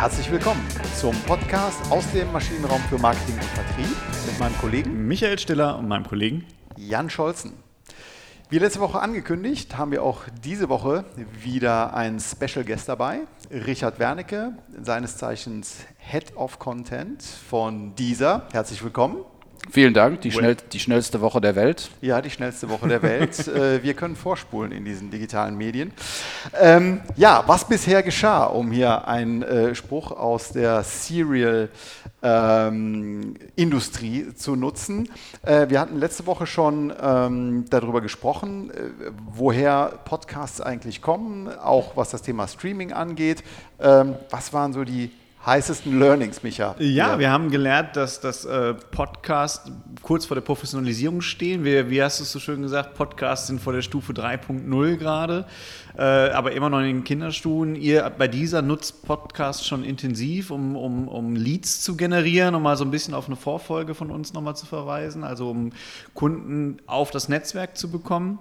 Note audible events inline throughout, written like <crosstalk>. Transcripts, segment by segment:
Herzlich willkommen zum Podcast aus dem Maschinenraum für Marketing und Vertrieb mit meinem Kollegen Michael Stiller und meinem Kollegen Jan Scholzen. Wie letzte Woche angekündigt, haben wir auch diese Woche wieder einen Special Guest dabei. Richard Wernicke, seines Zeichens Head of Content von dieser. Herzlich willkommen. Vielen Dank, die, schnell, die, schnellste Woche der Welt. Ja, die schnellste Woche der Welt. <laughs> Äh, wir können vorspulen in diesen digitalen Medien. Ähm, ja, was bisher geschah, um hier einen äh, Spruch aus der Serial-Industrie ähm, zu nutzen. Äh, wir hatten letzte Woche schon ähm, darüber gesprochen, äh, woher Podcasts eigentlich kommen, auch was das Thema Streaming angeht. Ähm, was waren so die heißesten Learnings, Micha? Ja, wir haben gelernt, dass das äh, Podcast kurz vor der Professionalisierung stehen. Wir, wie hast du es so schön gesagt, Podcasts sind vor der Stufe 3.0 gerade, äh, aber immer noch in den Kinderstufen. Ihr bei dieser nutzt Podcast schon intensiv, um, um, um Leads zu generieren, um mal so ein bisschen auf eine Vorfolge von uns nochmal zu verweisen, also um Kunden auf das Netzwerk zu bekommen.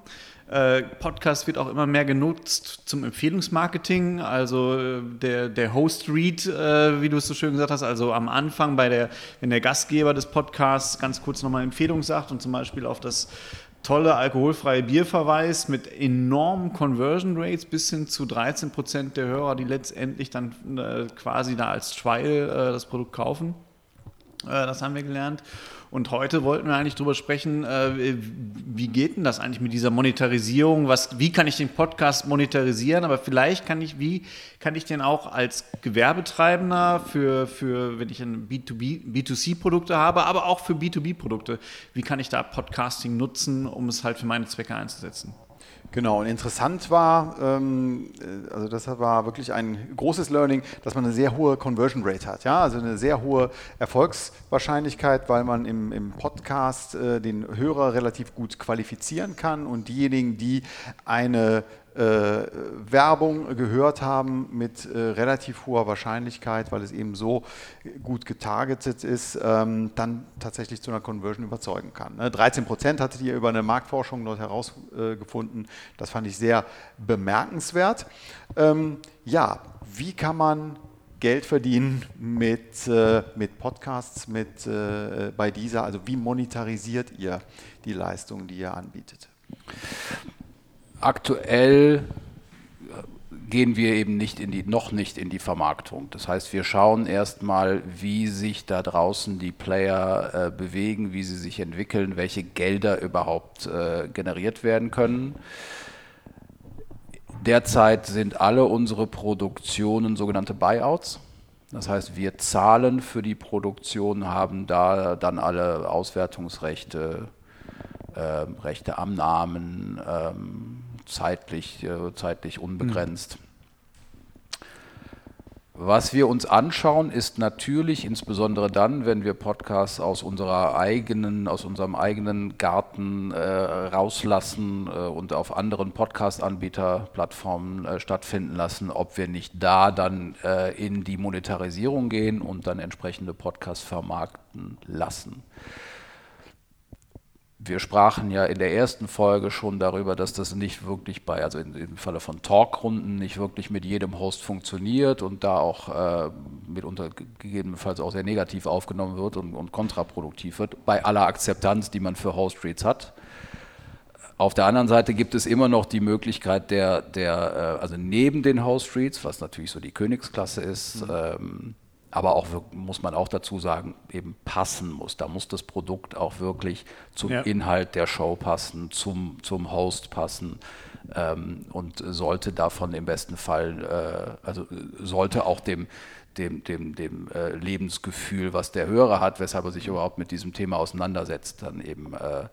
Äh, Podcast wird auch immer mehr genutzt zum Empfehlungsmarketing. Also äh, der, der Host-Read, äh, wie du es so schön gesagt hast, also am Anfang, bei der, wenn der Gastgeber des Podcasts ganz kurz nochmal Empfehlung sagt und zum Beispiel auf das tolle alkoholfreie Bier verweist mit enormen Conversion Rates bis hin zu 13 Prozent der Hörer, die letztendlich dann quasi da als Trial das Produkt kaufen. Das haben wir gelernt. Und heute wollten wir eigentlich darüber sprechen, äh, wie geht denn das eigentlich mit dieser Monetarisierung? Was, wie kann ich den Podcast monetarisieren? Aber vielleicht kann ich, wie kann ich den auch als Gewerbetreibender für, für wenn ich ein B2B, B2C-Produkte habe, aber auch für B2B-Produkte, wie kann ich da Podcasting nutzen, um es halt für meine Zwecke einzusetzen? Genau, und interessant war, ähm, äh, also das war wirklich ein großes Learning, dass man eine sehr hohe Conversion Rate hat, ja, also eine sehr hohe Erfolgswahrscheinlichkeit, weil man im, im Podcast äh, den Hörer relativ gut qualifizieren kann und diejenigen, die eine Werbung gehört haben mit äh, relativ hoher Wahrscheinlichkeit, weil es eben so gut getargetet ist, ähm, dann tatsächlich zu einer Conversion überzeugen kann. Ne? 13 Prozent hattet ihr über eine Marktforschung dort herausgefunden. das fand ich sehr bemerkenswert. Ähm, ja, wie kann man Geld verdienen mit, äh, mit Podcasts, mit, äh, bei dieser? Also wie monetarisiert ihr die Leistungen, die ihr anbietet? Aktuell gehen wir eben nicht in die, noch nicht in die Vermarktung. Das heißt, wir schauen erstmal, wie sich da draußen die Player äh, bewegen, wie sie sich entwickeln, welche Gelder überhaupt äh, generiert werden können. Derzeit sind alle unsere Produktionen sogenannte Buyouts. Das heißt, wir zahlen für die Produktion, haben da dann alle Auswertungsrechte, äh, Rechte am Namen, ähm, zeitlich, äh, zeitlich unbegrenzt. Mhm. Was wir uns anschauen, ist natürlich insbesondere dann, wenn wir Podcasts aus unserer eigenen, aus unserem eigenen Garten äh, rauslassen äh, und auf anderen Podcast-Anbieter-Plattformen äh, stattfinden lassen, ob wir nicht da dann äh, in die Monetarisierung gehen und dann entsprechende Podcasts vermarkten lassen. Wir sprachen ja in der ersten Folge schon darüber, dass das nicht wirklich bei, also in, im Falle von Talkrunden, nicht wirklich mit jedem Host funktioniert und da auch äh, mitunter gegebenenfalls auch sehr negativ aufgenommen wird und, und kontraproduktiv wird, bei aller Akzeptanz, die man für Host-Reads hat. Auf der anderen Seite gibt es immer noch die Möglichkeit der, der äh, also neben den Host-Reads, was natürlich so die Königsklasse ist, mhm. ähm, aber auch muss man auch dazu sagen, eben passen muss. Da muss das Produkt auch wirklich zum ja. Inhalt der Show passen, zum, zum Host passen ähm, und sollte davon im besten Fall, äh, also sollte auch dem, dem, dem, dem äh, Lebensgefühl, was der Hörer hat, weshalb er sich überhaupt mit diesem Thema auseinandersetzt, dann eben äh,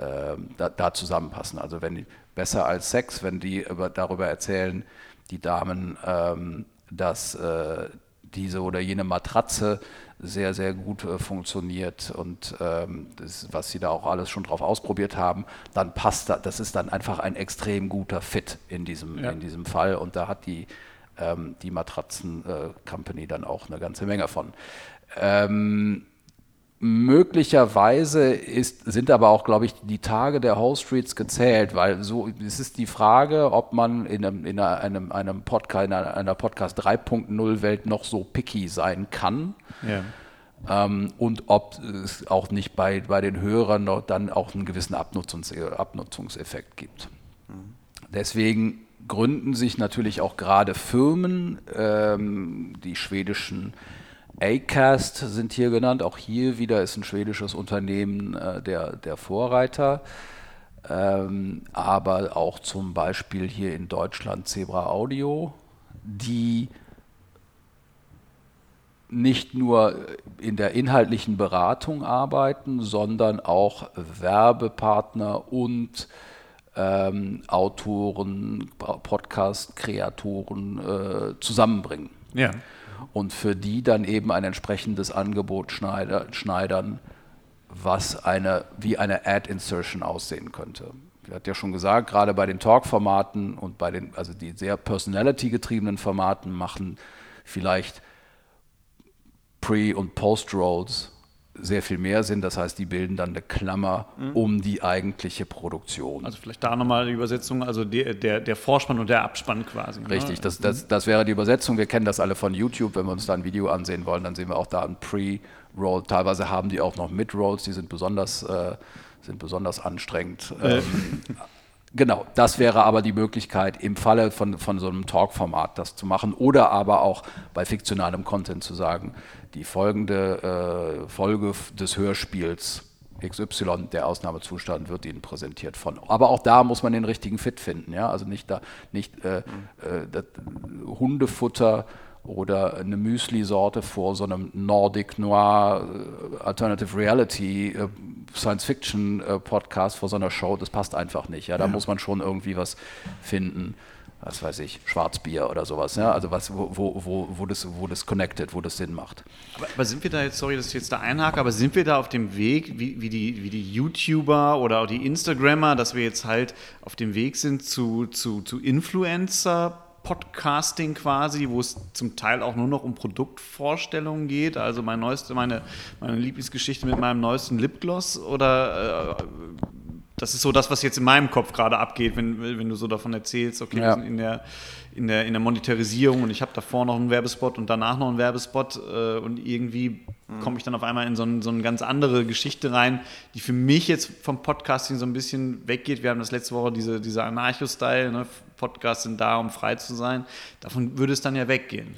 ähm, da, da, zusammenpassen. Also wenn besser als Sex, wenn die über, darüber erzählen, die Damen, ähm, dass äh, diese oder jene Matratze sehr, sehr gut äh, funktioniert und ähm, das, was sie da auch alles schon drauf ausprobiert haben, dann passt das, das ist dann einfach ein extrem guter Fit in diesem, ja. in diesem Fall und da hat die, ähm, die Matratzen-Company äh, dann auch eine ganze Menge von. Ähm, Möglicherweise ist, sind aber auch, glaube ich, die Tage der Whole Streets gezählt, weil so es ist die Frage, ob man in einem, in einem, einem Podcast, in einer Podcast 3.0 Welt noch so picky sein kann. Ja. Ähm, und ob es auch nicht bei, bei den Hörern noch dann auch einen gewissen Abnutzungs Abnutzungseffekt gibt. Mhm. Deswegen gründen sich natürlich auch gerade Firmen, ähm, die schwedischen Acast sind hier genannt. Auch hier wieder ist ein schwedisches Unternehmen äh, der, der Vorreiter. Ähm, aber auch zum Beispiel hier in Deutschland Zebra Audio, die nicht nur in der inhaltlichen Beratung arbeiten, sondern auch Werbepartner und ähm, Autoren, Podcast-Kreatoren äh, zusammenbringen. Ja. Und für die dann eben ein entsprechendes Angebot schneider, schneidern, was eine, wie eine Ad-Insertion aussehen könnte. Ich hatte ja schon gesagt, gerade bei den Talk-Formaten und bei den, also die sehr personality-getriebenen Formaten machen vielleicht Pre- und Post-Rolls sehr viel mehr Sinn. Das heißt, die bilden dann eine Klammer mhm. um die eigentliche Produktion. Also vielleicht da nochmal die Übersetzung, also der, der, der Vorspann und der Abspann quasi. Ne? Richtig, ne? das, das, das wäre die Übersetzung. Wir kennen das alle von YouTube. Wenn wir uns da ein Video ansehen wollen, dann sehen wir auch da ein Pre-Roll. Teilweise haben die auch noch Mid-Rolls, die sind besonders, äh, sind besonders anstrengend. Äh. Genau, das wäre aber die Möglichkeit, im Falle von, von so einem Talk-Format das zu machen oder aber auch bei fiktionalem Content zu sagen, die folgende äh, Folge des Hörspiels XY, der Ausnahmezustand, wird Ihnen präsentiert von. Aber auch da muss man den richtigen Fit finden, ja, also nicht da, nicht äh, äh, Hundefutter oder eine Müsli-Sorte vor so einem Nordic Noir äh, Alternative Reality äh, Science Fiction äh, Podcast vor so einer Show, das passt einfach nicht. Ja, da ja. muss man schon irgendwie was finden. Was weiß ich, Schwarzbier oder sowas, ja, also was, wo, wo, wo, wo, das, wo das connected, wo das Sinn macht. Aber, aber sind wir da jetzt, sorry, dass ich jetzt da einhake, aber sind wir da auf dem Weg, wie, wie, die, wie die YouTuber oder auch die Instagrammer, dass wir jetzt halt auf dem Weg sind zu, zu, zu Influencer Podcasting quasi, wo es zum Teil auch nur noch um Produktvorstellungen geht. Also mein neueste, meine, meine Lieblingsgeschichte mit meinem neuesten Lipgloss oder äh, das ist so das, was jetzt in meinem Kopf gerade abgeht, wenn, wenn du so davon erzählst, okay, ja. in der, in der, in der Monetarisierung und ich habe davor noch einen Werbespot und danach noch einen Werbespot äh, und irgendwie mhm. komme ich dann auf einmal in so, ein, so eine ganz andere Geschichte rein, die für mich jetzt vom Podcasting so ein bisschen weggeht. Wir haben das letzte Woche diese, dieser Anarcho-Style, ne? Podcasts sind da, um frei zu sein. Davon würde es dann ja weggehen.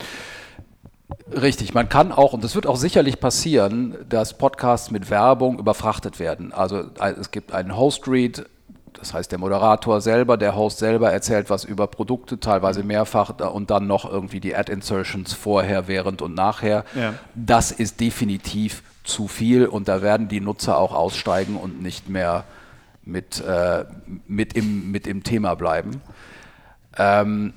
Richtig, man kann auch, und das wird auch sicherlich passieren, dass Podcasts mit Werbung überfrachtet werden. Also es gibt einen Host-Read, das heißt der Moderator selber, der Host selber erzählt was über Produkte, teilweise mehrfach und dann noch irgendwie die Ad-Insertions vorher, während und nachher. Ja. Das ist definitiv zu viel und da werden die Nutzer auch aussteigen und nicht mehr mit, äh, mit, im, mit im Thema bleiben. Ähm,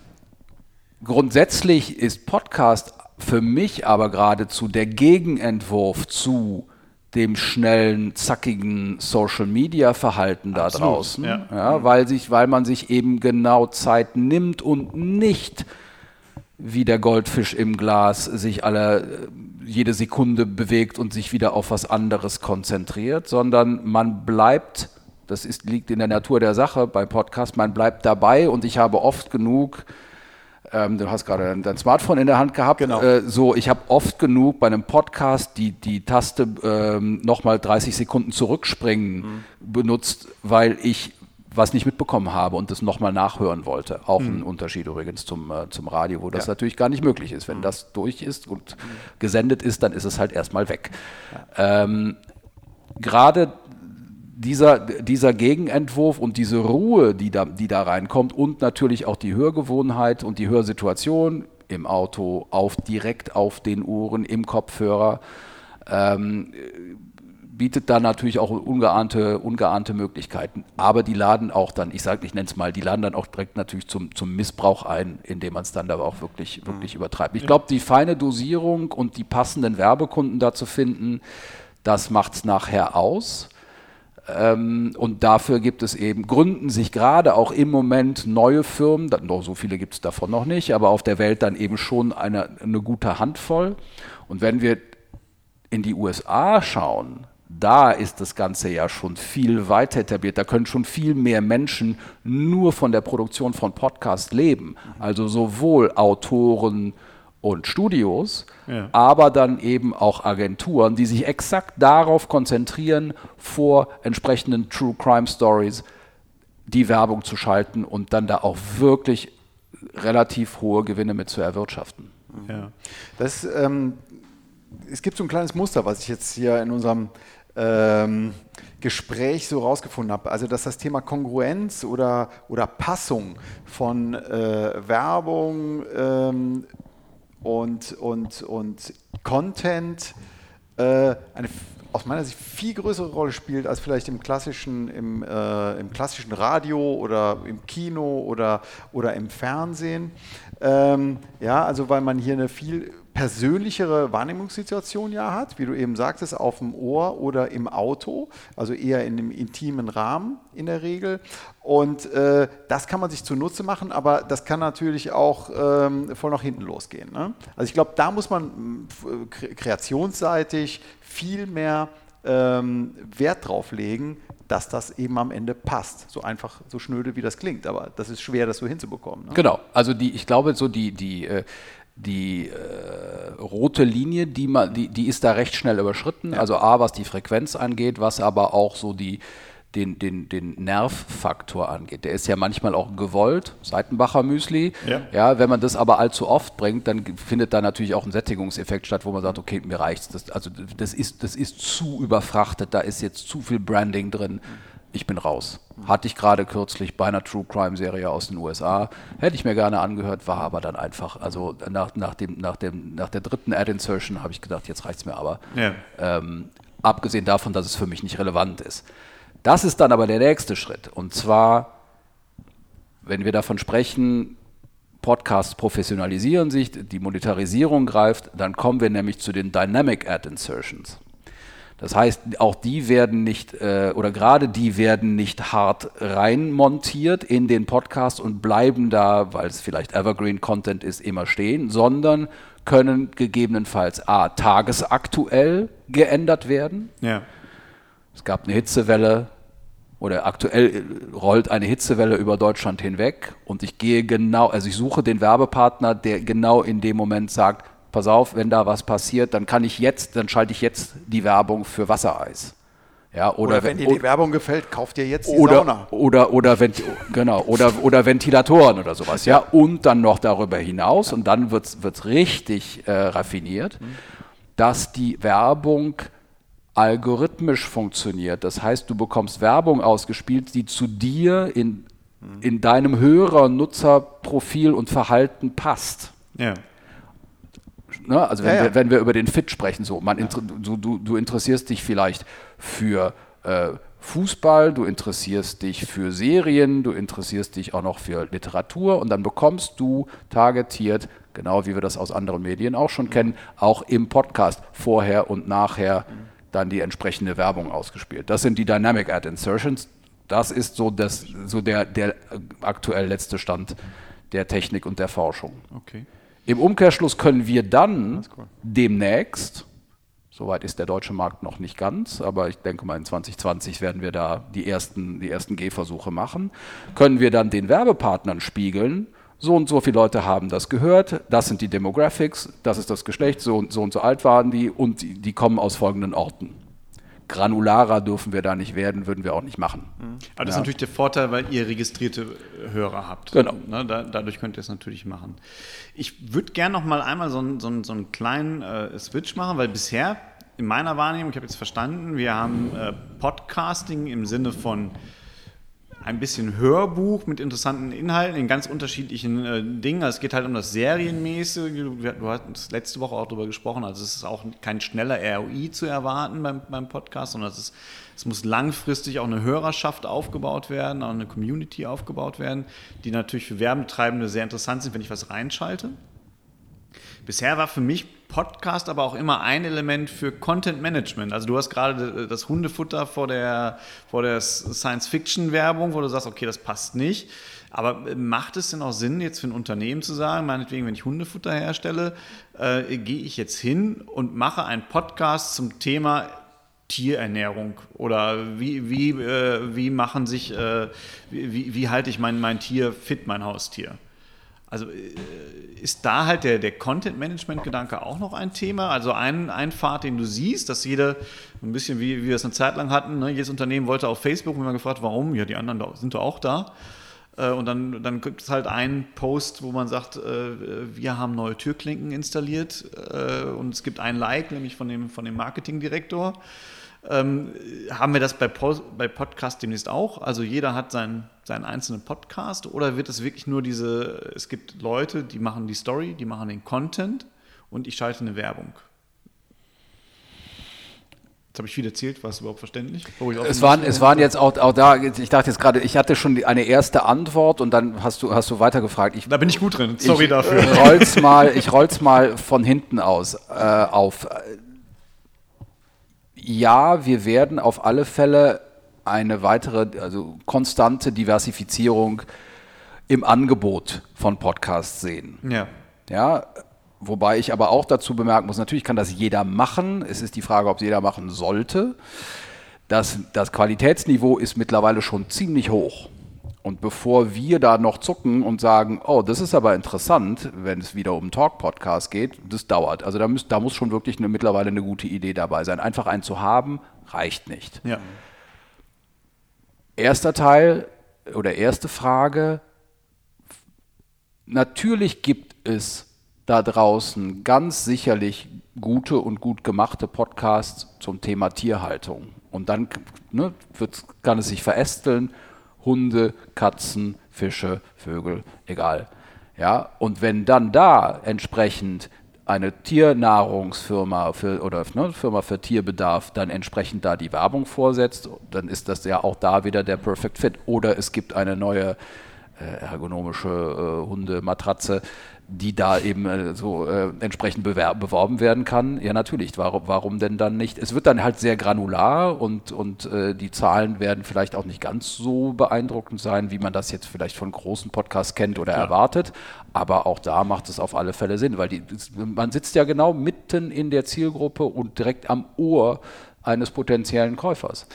grundsätzlich ist Podcast für mich aber geradezu der Gegenentwurf zu dem schnellen, zackigen Social-Media-Verhalten da draußen, ja. ja. weil, sich, weil man sich eben genau Zeit nimmt und nicht wie der Goldfisch im Glas sich alle jede Sekunde bewegt und sich wieder auf was anderes konzentriert, sondern man bleibt das ist, liegt in der Natur der Sache beim Podcast. Man bleibt dabei und ich habe oft genug, ähm, du hast gerade dein Smartphone in der Hand gehabt, genau. äh, so, ich habe oft genug bei einem Podcast die, die Taste ähm, nochmal 30 Sekunden zurückspringen mhm. benutzt, weil ich was nicht mitbekommen habe und das nochmal nachhören wollte. Auch mhm. ein Unterschied übrigens zum, äh, zum Radio, wo das ja. natürlich gar nicht möglich ist. Wenn mhm. das durch ist und gesendet ist, dann ist es halt erstmal weg. Ja. Ähm, Gerade dieser, dieser Gegenentwurf und diese Ruhe, die da, die da reinkommt und natürlich auch die Hörgewohnheit und die Hörsituation im Auto, auf, direkt auf den Ohren, im Kopfhörer, ähm, bietet da natürlich auch ungeahnte, ungeahnte Möglichkeiten. Aber die laden auch dann, ich sage, ich nenne es mal, die laden dann auch direkt natürlich zum, zum Missbrauch ein, indem man es dann aber auch wirklich, wirklich mhm. übertreibt. Ich glaube, die feine Dosierung und die passenden Werbekunden da zu finden, das macht es nachher aus. Ähm, und dafür gibt es eben, gründen sich gerade auch im Moment neue Firmen, so viele gibt es davon noch nicht, aber auf der Welt dann eben schon eine, eine gute Handvoll. Und wenn wir in die USA schauen, da ist das Ganze ja schon viel weiter etabliert. Da können schon viel mehr Menschen nur von der Produktion von Podcasts leben. Also sowohl Autoren und Studios, ja. aber dann eben auch Agenturen, die sich exakt darauf konzentrieren, vor entsprechenden True Crime Stories die Werbung zu schalten und dann da auch wirklich relativ hohe Gewinne mit zu erwirtschaften. Ja. Das, ähm, es gibt so ein kleines Muster, was ich jetzt hier in unserem ähm, Gespräch so rausgefunden habe. Also, dass das Thema Kongruenz oder, oder Passung von äh, Werbung ähm, und, und, und Content äh, eine aus meiner Sicht viel größere Rolle spielt als vielleicht im klassischen, im, äh, im klassischen Radio oder im Kino oder, oder im Fernsehen. Ähm, ja, also weil man hier eine viel persönlichere Wahrnehmungssituation ja hat, wie du eben sagtest, auf dem Ohr oder im Auto, also eher in einem intimen Rahmen in der Regel. Und äh, das kann man sich zunutze machen, aber das kann natürlich auch ähm, voll nach hinten losgehen. Ne? Also ich glaube, da muss man kreationsseitig viel mehr ähm, Wert drauf legen, dass das eben am Ende passt. So einfach, so schnöde wie das klingt, aber das ist schwer, das so hinzubekommen. Ne? Genau, also die, ich glaube, so die, die äh, die äh, rote Linie, die, man, die, die ist da recht schnell überschritten. Ja. Also A, was die Frequenz angeht, was aber auch so die, den, den, den Nervfaktor angeht. Der ist ja manchmal auch gewollt, Seitenbacher Müsli. Ja. ja. wenn man das aber allzu oft bringt, dann findet da natürlich auch ein Sättigungseffekt statt, wo man sagt, okay, mir reicht's. Das, also das ist, das ist zu überfrachtet, da ist jetzt zu viel Branding drin. Mhm ich bin raus. Hatte ich gerade kürzlich bei einer True Crime Serie aus den USA. Hätte ich mir gerne angehört, war aber dann einfach, also nach, nach, dem, nach, dem, nach der dritten Ad-Insertion habe ich gedacht, jetzt reicht es mir aber. Ja. Ähm, abgesehen davon, dass es für mich nicht relevant ist. Das ist dann aber der nächste Schritt. Und zwar, wenn wir davon sprechen, Podcasts professionalisieren sich, die Monetarisierung greift, dann kommen wir nämlich zu den Dynamic Ad Insertions. Das heißt, auch die werden nicht, äh, oder gerade die werden nicht hart reinmontiert in den Podcast und bleiben da, weil es vielleicht Evergreen Content ist, immer stehen, sondern können gegebenenfalls A, tagesaktuell geändert werden. Ja. Es gab eine Hitzewelle oder aktuell rollt eine Hitzewelle über Deutschland hinweg und ich gehe genau, also ich suche den Werbepartner, der genau in dem Moment sagt, pass auf, wenn da was passiert, dann kann ich jetzt, dann schalte ich jetzt die Werbung für Wassereis. Ja, oder, oder wenn, wenn dir die Werbung gefällt, kauft dir jetzt die oder, Sauna. Oder, oder, genau, oder, oder Ventilatoren oder sowas. Ja, und dann noch darüber hinaus, ja. und dann wird es richtig äh, raffiniert, mhm. dass die Werbung algorithmisch funktioniert. Das heißt, du bekommst Werbung ausgespielt, die zu dir in, in deinem Hörer-Nutzerprofil und Verhalten passt. Ja. Ne? Also wenn, ja, ja. Wir, wenn wir über den Fit sprechen, so, man, du, du, du interessierst dich vielleicht für äh, Fußball, du interessierst dich für Serien, du interessierst dich auch noch für Literatur und dann bekommst du targetiert, genau wie wir das aus anderen Medien auch schon kennen, auch im Podcast vorher und nachher dann die entsprechende Werbung ausgespielt. Das sind die Dynamic Ad Insertions. Das ist so, das, so der, der aktuell letzte Stand der Technik und der Forschung. Okay. Im Umkehrschluss können wir dann cool. demnächst, soweit ist der deutsche Markt noch nicht ganz, aber ich denke mal in 2020 werden wir da die ersten, die ersten Gehversuche machen, können wir dann den Werbepartnern spiegeln, so und so viele Leute haben das gehört, das sind die Demographics, das ist das Geschlecht, so und so, und so alt waren die und die, die kommen aus folgenden Orten granularer dürfen wir da nicht werden, würden wir auch nicht machen. Mhm. Aber das ja. ist natürlich der Vorteil, weil ihr registrierte Hörer habt. Genau. Ne, da, dadurch könnt ihr es natürlich machen. Ich würde gerne noch mal einmal so, einen, so einen, so einen kleinen äh, Switch machen, weil bisher in meiner Wahrnehmung, ich habe jetzt verstanden, wir haben äh, Podcasting im Sinne von ein bisschen Hörbuch mit interessanten Inhalten in ganz unterschiedlichen äh, Dingen. Also es geht halt um das Serienmäßige. Du, du hast letzte Woche auch darüber gesprochen. Also es ist auch kein schneller ROI zu erwarten beim, beim Podcast, sondern es, ist, es muss langfristig auch eine Hörerschaft aufgebaut werden, auch eine Community aufgebaut werden, die natürlich für Werbetreibende sehr interessant sind, wenn ich was reinschalte. Bisher war für mich Podcast aber auch immer ein Element für Content Management. Also du hast gerade das Hundefutter vor der, vor der Science-Fiction-Werbung, wo du sagst, okay, das passt nicht. Aber äh, macht es denn auch Sinn, jetzt für ein Unternehmen zu sagen, meinetwegen, wenn ich Hundefutter herstelle, äh, gehe ich jetzt hin und mache einen Podcast zum Thema Tierernährung oder wie, wie, äh, wie machen sich, äh, wie, wie halte ich mein, mein Tier fit, mein Haustier? Also äh, ist da halt der, der Content-Management-Gedanke auch noch ein Thema? Also ein, ein Pfad, den du siehst, dass jeder, ein bisschen wie, wie wir es eine Zeit lang hatten, ne, jedes Unternehmen wollte auf Facebook, wenn man gefragt, warum? Ja, die anderen sind doch auch da. Äh, und dann, dann gibt es halt einen Post, wo man sagt, äh, wir haben neue Türklinken installiert und es gibt ein Like, nämlich von dem, von dem Marketingdirektor. Ähm, haben wir das bei, bei Podcast demnächst auch? Also jeder hat seinen, seinen einzelnen Podcast oder wird es wirklich nur diese, es gibt Leute, die machen die Story, die machen den Content und ich schalte eine Werbung? Jetzt habe ich viel erzählt, war es überhaupt verständlich? Es waren, es waren jetzt auch, auch da, ich dachte jetzt gerade, ich hatte schon eine erste Antwort und dann hast du, hast du weitergefragt. Ich, da bin ich gut drin, sorry ich, dafür. Ich roll's mal, ich roll's mal von hinten aus äh, auf ja, wir werden auf alle Fälle eine weitere, also konstante Diversifizierung im Angebot von Podcasts sehen. Ja. Ja, wobei ich aber auch dazu bemerken muss, natürlich kann das jeder machen. Es ist die Frage, ob es jeder machen sollte. Das, das Qualitätsniveau ist mittlerweile schon ziemlich hoch. Und bevor wir da noch zucken und sagen, oh, das ist aber interessant, wenn es wieder um Talk-Podcast geht, das dauert. Also da, müsst, da muss schon wirklich eine, mittlerweile eine gute Idee dabei sein. Einfach einen zu haben, reicht nicht. Ja. Erster Teil oder erste Frage. Natürlich gibt es da draußen ganz sicherlich gute und gut gemachte Podcasts zum Thema Tierhaltung. Und dann ne, kann es sich verästeln Hunde, Katzen, Fische, Vögel, egal. Ja, und wenn dann da entsprechend eine Tiernahrungsfirma für, oder ne, Firma für Tierbedarf dann entsprechend da die Werbung vorsetzt, dann ist das ja auch da wieder der Perfect Fit. Oder es gibt eine neue äh, ergonomische äh, Hundematratze, die da eben äh, so äh, entsprechend beworben werden kann. Ja, natürlich. Warum, warum denn dann nicht? Es wird dann halt sehr granular und, und äh, die Zahlen werden vielleicht auch nicht ganz so beeindruckend sein, wie man das jetzt vielleicht von großen Podcasts kennt oder Klar. erwartet. Aber auch da macht es auf alle Fälle Sinn, weil die, man sitzt ja genau mitten in der Zielgruppe und direkt am Ohr eines potenziellen Käufers.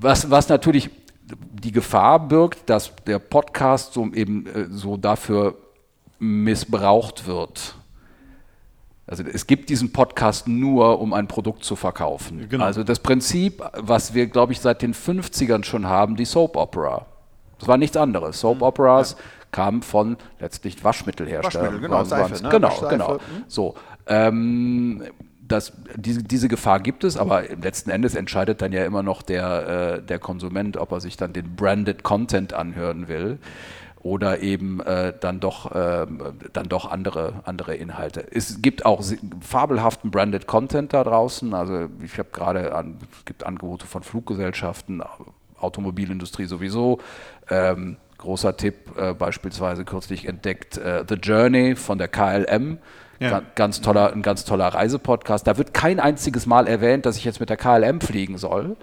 Was, was natürlich die Gefahr birgt, dass der Podcast so eben äh, so dafür missbraucht wird. Also es gibt diesen Podcast nur, um ein Produkt zu verkaufen. Genau. Also das Prinzip, was wir, glaube ich, seit den 50ern schon haben, die Soap Opera. Das war nichts anderes. Soap Operas ja. kamen von letztlich Waschmittelherstellern. Waschmittel, genau, Seife, ne? genau, genau. Mhm. So, ähm, das, diese, diese Gefahr gibt es, aber letzten Endes entscheidet dann ja immer noch der, äh, der Konsument, ob er sich dann den branded Content anhören will oder eben äh, dann doch, äh, dann doch andere, andere Inhalte. Es gibt auch fabelhaften branded Content da draußen. Also ich habe gerade, an, es gibt Angebote von Fluggesellschaften, Automobilindustrie sowieso. Ähm, großer Tipp, äh, beispielsweise kürzlich entdeckt äh, The Journey von der KLM. Ja. Ganz toller, ein ganz toller Reisepodcast. Da wird kein einziges Mal erwähnt, dass ich jetzt mit der KLM fliegen soll.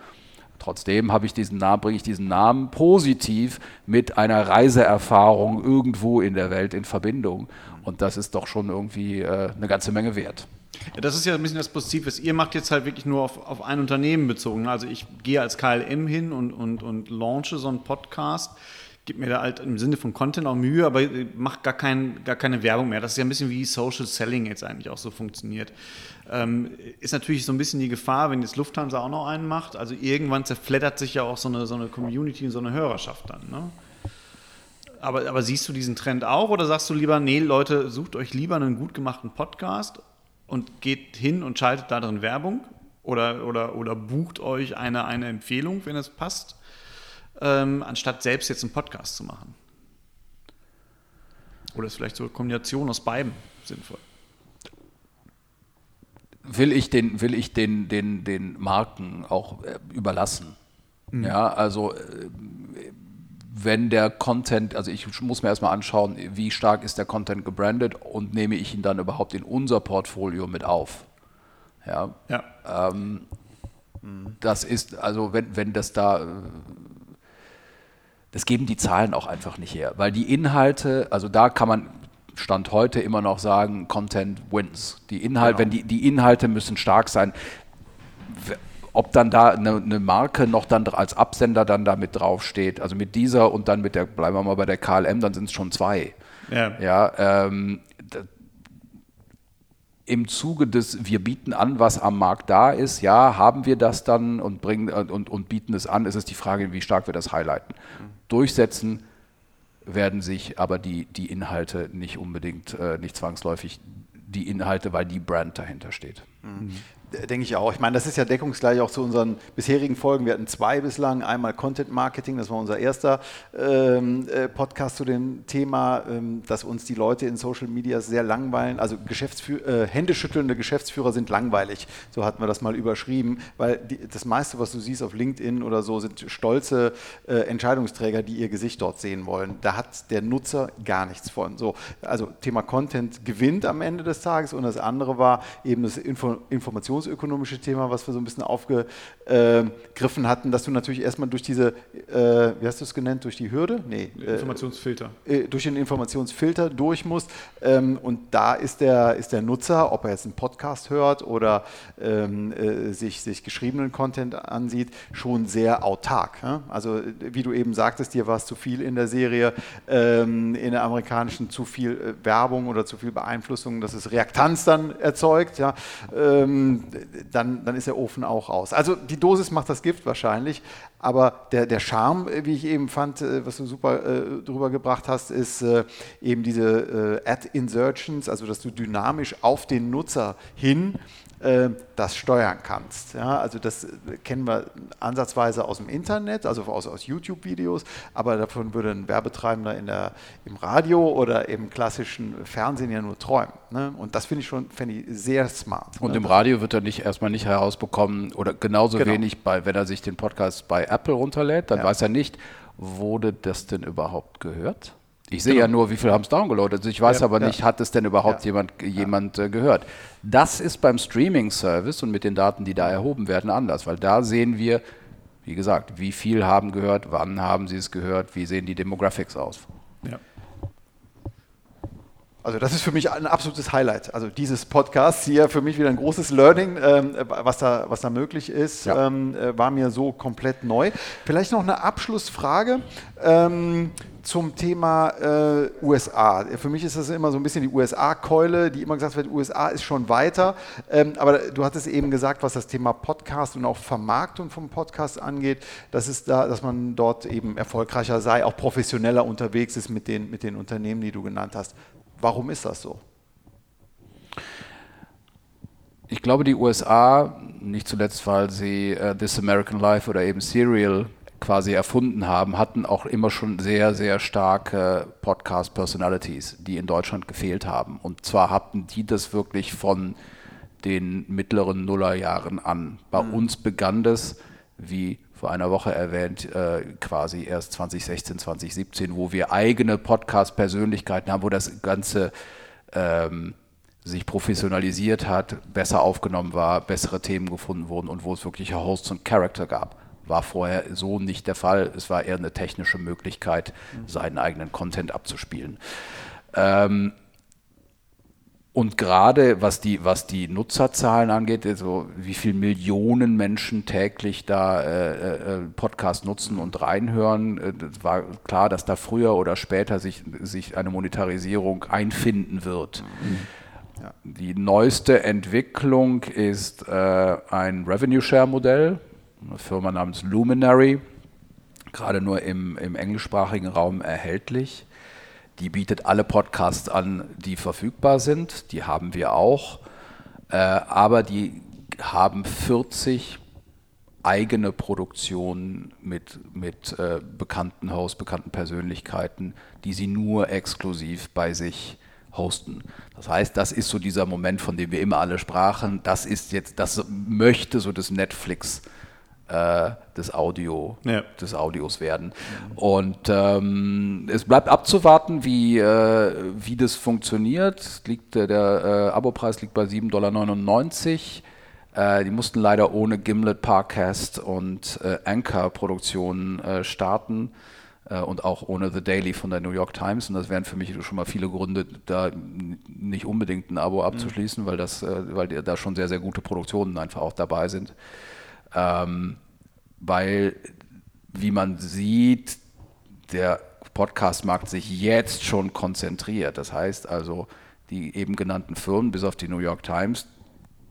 Trotzdem habe ich diesen Namen, bringe ich diesen Namen positiv mit einer Reiseerfahrung irgendwo in der Welt in Verbindung. Und das ist doch schon irgendwie äh, eine ganze Menge wert. Ja, das ist ja ein bisschen das Prinzip, was ihr macht jetzt halt wirklich nur auf, auf ein Unternehmen bezogen. Also ich gehe als KLM hin und, und, und launche so einen Podcast gebe mir da halt im Sinne von Content auch Mühe, aber macht gar, kein, gar keine Werbung mehr. Das ist ja ein bisschen wie Social Selling jetzt eigentlich auch so funktioniert. Ähm, ist natürlich so ein bisschen die Gefahr, wenn jetzt Lufthansa auch noch einen macht. Also irgendwann zerfleddert sich ja auch so eine, so eine Community und so eine Hörerschaft dann. Ne? Aber, aber siehst du diesen Trend auch oder sagst du lieber, nee, Leute, sucht euch lieber einen gut gemachten Podcast und geht hin und schaltet da drin Werbung oder, oder, oder bucht euch eine, eine Empfehlung, wenn es passt? ähm, anstatt selbst jetzt einen Podcast zu machen? Oder ist vielleicht so eine Kombination aus beiden sinnvoll? Will ich den, will ich den, den, den Marken auch äh, überlassen. Mhm. Ja, also äh, wenn der Content, also ich muss mir erstmal anschauen, wie stark ist der Content gebrandet und nehme ich ihn dann überhaupt in unser Portfolio mit auf. Ja. ja. Ähm. Das ist, also wenn, wenn das da das geben die Zahlen auch einfach nicht her, weil die Inhalte, also da kann man Stand heute immer noch sagen, Content wins. Die Inhalte, genau. wenn die, die Inhalte müssen stark sein. Ob dann da eine, eine, Marke noch dann als Absender dann da mit draufsteht, also mit dieser und dann mit der, bleiben wir mal bei der KLM, dann sind es schon zwei. Ja. ja ähm, im Zuge des, wir bieten an, was am Markt da ist, ja, haben wir das dann und, bringen, und, und bieten es an, ist es die Frage, wie stark wir das highlighten. Mhm. Durchsetzen werden sich aber die, die Inhalte nicht unbedingt, äh, nicht zwangsläufig die Inhalte, weil die Brand dahinter steht. Mhm. Denke ich auch. Ich meine, das ist ja deckungsgleich auch zu unseren bisherigen Folgen. Wir hatten zwei bislang. Einmal Content Marketing, das war unser erster ähm, äh, Podcast zu dem Thema, ähm, dass uns die Leute in Social Media sehr langweilen. Also Geschäftsführ äh, händeschüttelnde Geschäftsführer sind langweilig. So hatten wir das mal überschrieben, weil die, das meiste, was du siehst auf LinkedIn oder so, sind stolze äh, Entscheidungsträger, die ihr Gesicht dort sehen wollen. Da hat der Nutzer gar nichts von. So, also Thema Content gewinnt am Ende des Tages und das andere war eben das Info Informations informationsökonomische Thema, was wir so ein bisschen aufgegriffen hatten, dass du natürlich erstmal durch diese, äh, wie hast du es genannt, durch die Hürde? Nee. Äh, Informationsfilter. Äh, durch den Informationsfilter durch musst. Ähm, und da ist der, ist der Nutzer, ob er jetzt einen Podcast hört oder ähm, äh, sich, sich geschriebenen Content ansieht, schon sehr autark. Also wie du eben sagtest, dir war es zu viel in der Serie, ähm, in der amerikanischen zu viel Werbung oder zu viel Beeinflussung, dass es Reaktanz dann erzeugt. Ja? Ähm, dann, dann ist der Ofen auch aus. Also die Dosis macht das Gift wahrscheinlich, aber der, der Charme, äh, wie ich eben fand, äh, was du super äh, drüber gebracht hast, ist äh, eben diese äh, Ad-Insertions, also dass du dynamisch auf den Nutzer hin äh, das steuern kannst. Ja, also das kennen wir ansatzweise aus dem Internet, also aus, aus YouTube-Videos, aber davon würde ein Werbetreibender in der, im Radio oder im klassischen Fernsehen ja nur träumen. Ne? Und das finde ich schon ich sehr smart. Und ne? im Radio wird er nicht erstmal nicht herausbekommen oder genauso genau. wenig, bei, wenn er sich den Podcast bei Apple runterlädt, dann ja. weiß er nicht, wurde das denn überhaupt gehört? Ich sehe genau. ja nur, wie viele haben es downgeloadet. Also ich weiß ja, aber nicht, ja. hat es denn überhaupt ja. jemand, jemand äh, gehört. Das ist beim Streaming-Service und mit den Daten, die da erhoben werden, anders, weil da sehen wir, wie gesagt, wie viel haben gehört, wann haben sie es gehört, wie sehen die Demographics aus. Also das ist für mich ein absolutes Highlight. Also dieses Podcast hier für mich wieder ein großes Learning, ähm, was, da, was da möglich ist, ja. ähm, äh, war mir so komplett neu. Vielleicht noch eine Abschlussfrage. Ähm, zum Thema äh, USA. Für mich ist das immer so ein bisschen die USA-Keule, die immer gesagt wird, USA ist schon weiter. Ähm, aber du hattest eben gesagt, was das Thema Podcast und auch Vermarktung vom Podcast angeht, dass, es da, dass man dort eben erfolgreicher sei, auch professioneller unterwegs ist mit den, mit den Unternehmen, die du genannt hast. Warum ist das so? Ich glaube, die USA, nicht zuletzt, weil sie äh, This American Life oder eben Serial quasi erfunden haben, hatten auch immer schon sehr, sehr starke Podcast-Personalities, die in Deutschland gefehlt haben. Und zwar hatten die das wirklich von den mittleren Nullerjahren an. Bei mhm. uns begann das, wie vor einer Woche erwähnt, äh, quasi erst 2016, 2017, wo wir eigene Podcast-Persönlichkeiten haben, wo das Ganze ähm, sich professionalisiert hat, besser aufgenommen war, bessere Themen gefunden wurden und wo es wirklich Hosts und Charakter gab. War vorher so nicht der Fall. Es war eher eine technische Möglichkeit, seinen eigenen Content abzuspielen. Ähm, und gerade was die, was die Nutzerzahlen angeht, also wie viele Millionen Menschen täglich da äh, äh, Podcast nutzen und reinhören, äh, war klar, dass da früher oder später sich, sich eine Monetarisierung einfinden wird. Mhm. Ja. Die neueste Entwicklung ist äh, ein Revenue Share Modell eine Firma namens Luminary, gerade nur im, im englischsprachigen Raum erhältlich. Die bietet alle Podcasts an, die verfügbar sind. Die haben wir auch. Äh, aber die haben 40 eigene Produktionen mit, mit äh, bekannten Hosts, bekannten Persönlichkeiten, die sie nur exklusiv bei sich hosten. Das heißt, das ist so dieser Moment, von dem wir immer alle sprachen. Das ist jetzt, das möchte so das Netflix äh, des, Audio, ja. des Audios werden. Und ähm, es bleibt abzuwarten, wie, äh, wie das funktioniert. Liegt, der der äh, Abopreis liegt bei 7,99 Dollar. Äh, die mussten leider ohne Gimlet, Parcast und äh, Anchor-Produktionen äh, starten. äh, und auch ohne The Daily von der New York Times. Und das wären für mich schon mal viele Gründe, da nicht unbedingt ein Abo abzuschließen, mhm. weil, das, äh, weil da schon sehr, sehr gute Produktionen einfach auch dabei sind. Ähm, weil, wie man sieht, der Podcast-Markt sich jetzt schon konzentriert. Das heißt also, die eben genannten Firmen, bis auf die New York Times,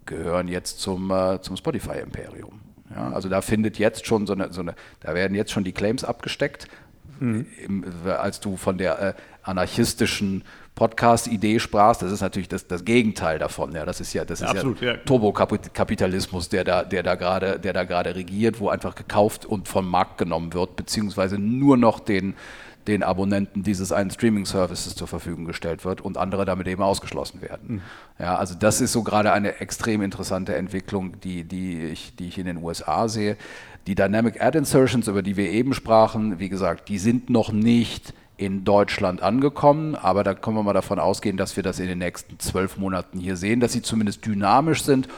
gehören jetzt zum, äh, zum Spotify-Imperium. Ja, also da findet jetzt schon so eine, so eine, da werden jetzt schon die Claims abgesteckt, mhm. Im, als du von der äh, anarchistischen Podcast-Idee sprachst, das ist natürlich das, das Gegenteil davon. Ja, das ist ja, das ist Absolut, ja, ja. Turbokapitalismus, der da, der da gerade, der da gerade regiert, wo einfach gekauft und vom Markt genommen wird, beziehungsweise nur noch den den Abonnenten dieses einen Streaming-Services zur Verfügung gestellt wird und andere damit eben ausgeschlossen werden. Mhm. Ja, also das ist so gerade eine extrem interessante Entwicklung, die, die, ich, die ich in den USA sehe. Die Dynamic Ad Insertions, über die wir eben sprachen, wie gesagt, die sind noch nicht in Deutschland angekommen, aber da können wir mal davon ausgehen, dass wir das in den nächsten zwölf Monaten hier sehen, dass sie zumindest dynamisch sind.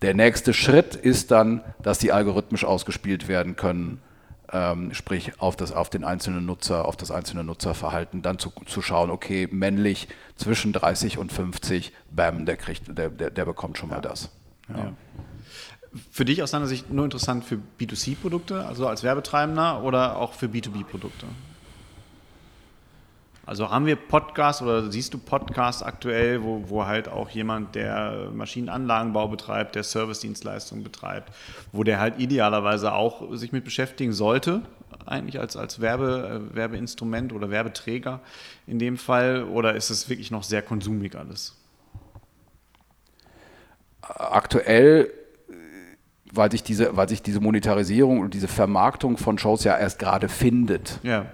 Der nächste Schritt ist dann, dass die algorithmisch ausgespielt werden können sprich auf, das, auf den einzelnen Nutzer, auf das einzelne Nutzerverhalten, dann zu, zu schauen, okay, männlich zwischen 30 und 50, bam, der kriegt, der, der, der bekommt schon mal das. Ja. Ja. Für dich aus deiner Sicht nur interessant für B2C-Produkte, also als Werbetreibender oder auch für B2B-Produkte? Also haben wir Podcasts oder siehst du Podcasts aktuell, wo, wo halt auch jemand, der Maschinenanlagenbau betreibt, der Servicedienstleistungen betreibt, wo der halt idealerweise auch sich mit beschäftigen sollte, eigentlich als, als Werbe, äh, Werbeinstrument oder Werbeträger in dem Fall, oder ist es wirklich noch sehr konsumig alles? Aktuell weil sich diese, weil sich diese Monetarisierung und diese Vermarktung von Shows ja erst gerade findet. Ja.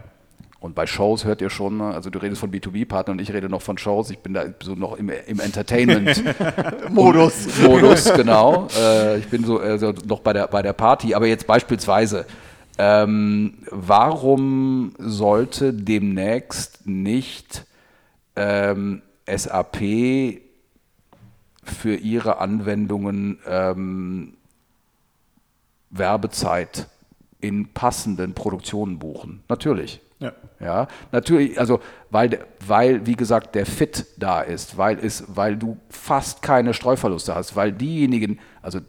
Und bei Shows hört ihr schon, ne, also du redest von B2B-Partnern und ich rede noch von Shows. Ich bin da so noch im, im Entertainment-Modus. <laughs> <laughs> Modus, genau. Äh, ich bin so also noch bei der, bei der Party. Aber jetzt beispielsweise, ähm, warum sollte demnächst nicht ähm, SAP für ihre Anwendungen ähm, Werbezeit in passenden Produktionen buchen? Natürlich. Ja. ja, natürlich, also weil, weil, wie gesagt, der Fit da ist, weil, es, weil du fast keine Streuverluste hast, weil diejenigen, also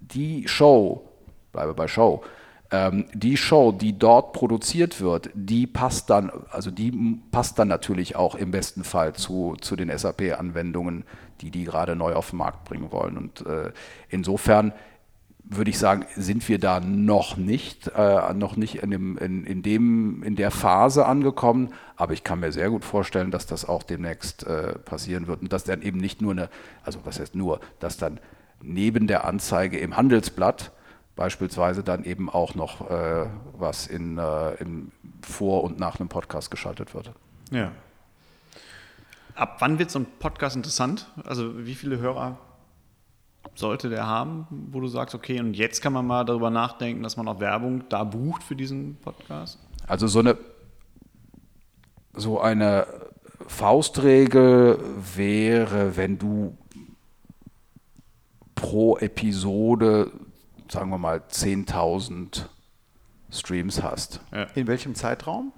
die Show, bleibe bei Show, ähm, die Show, die dort produziert wird, die passt dann, also die passt dann natürlich auch im besten Fall zu, zu den SAP-Anwendungen, die die gerade neu auf den Markt bringen wollen. Und äh, insofern würde ich sagen, sind wir da noch nicht, äh, noch nicht in, dem, in, in, dem, in der Phase angekommen. Aber ich kann mir sehr gut vorstellen, dass das auch demnächst äh, passieren wird und dass dann eben nicht nur eine, also was heißt nur, dass dann neben der Anzeige im Handelsblatt beispielsweise dann eben auch noch äh, was in, äh, im vor und nach einem Podcast geschaltet wird. Ja. Ab wann wird so ein Podcast interessant? Also wie viele Hörer sollte der haben, wo du sagst, okay, und jetzt kann man mal darüber nachdenken, dass man auch Werbung da bucht für diesen Podcast? Also so eine, so eine Faustregel wäre, wenn du pro Episode, sagen wir mal, 10.000 Streams hast. Ja. In welchem Zeitraum?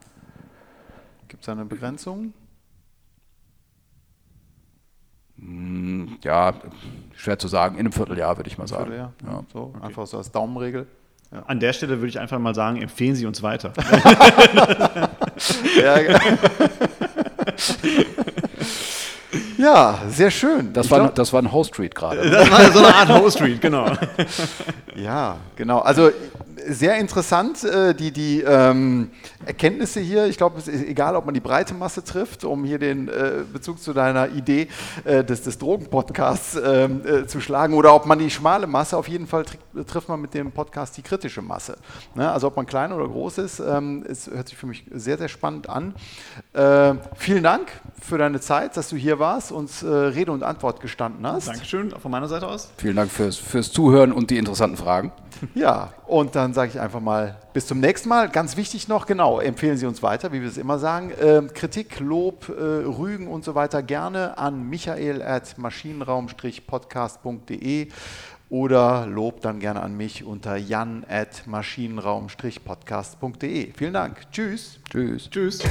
Gibt es da eine Begrenzung? Ja, schwer zu sagen, in einem Vierteljahr würde ich mal sagen. Vierteljahr, ja. so, okay. einfach so als Daumenregel. Ja. An der Stelle würde ich einfach mal sagen, empfehlen Sie uns weiter. <laughs> ja, <laughs> ja, sehr schön. Das, war, glaub, das war ein Host Street gerade. <laughs> Das war so eine Art Host Street, genau. <laughs> ja, genau. Also sehr interessant, äh, die, die ähm, Erkenntnisse hier. Ich glaube, es ist egal, ob man die breite Masse trifft, um hier den äh, Bezug zu deiner Idee äh, des, des Drogenpodcasts ähm, äh, zu schlagen, oder ob man die schmale Masse, auf jeden Fall trifft man mit dem Podcast die kritische Masse. Ne? Also ob man klein oder groß ist, ähm, es hört sich für mich sehr, sehr spannend an. Äh, vielen Dank für deine Zeit, dass du hier warst, uns äh, Rede und Antwort gestanden hast. Dankeschön, auch von meiner Seite aus. Vielen Dank fürs, fürs Zuhören und die interessanten Fragen. Ja, und dann sage ich einfach mal bis zum nächsten Mal. Ganz wichtig noch, genau, empfehlen Sie uns weiter, wie wir es immer sagen. Ähm, Kritik, Lob, äh, Rügen und so weiter gerne an michael at maschinenraum-podcast.de oder Lob dann gerne an mich unter jan at maschinenraum-podcast.de. Vielen Dank. Tschüss. Tschüss. Tschüss.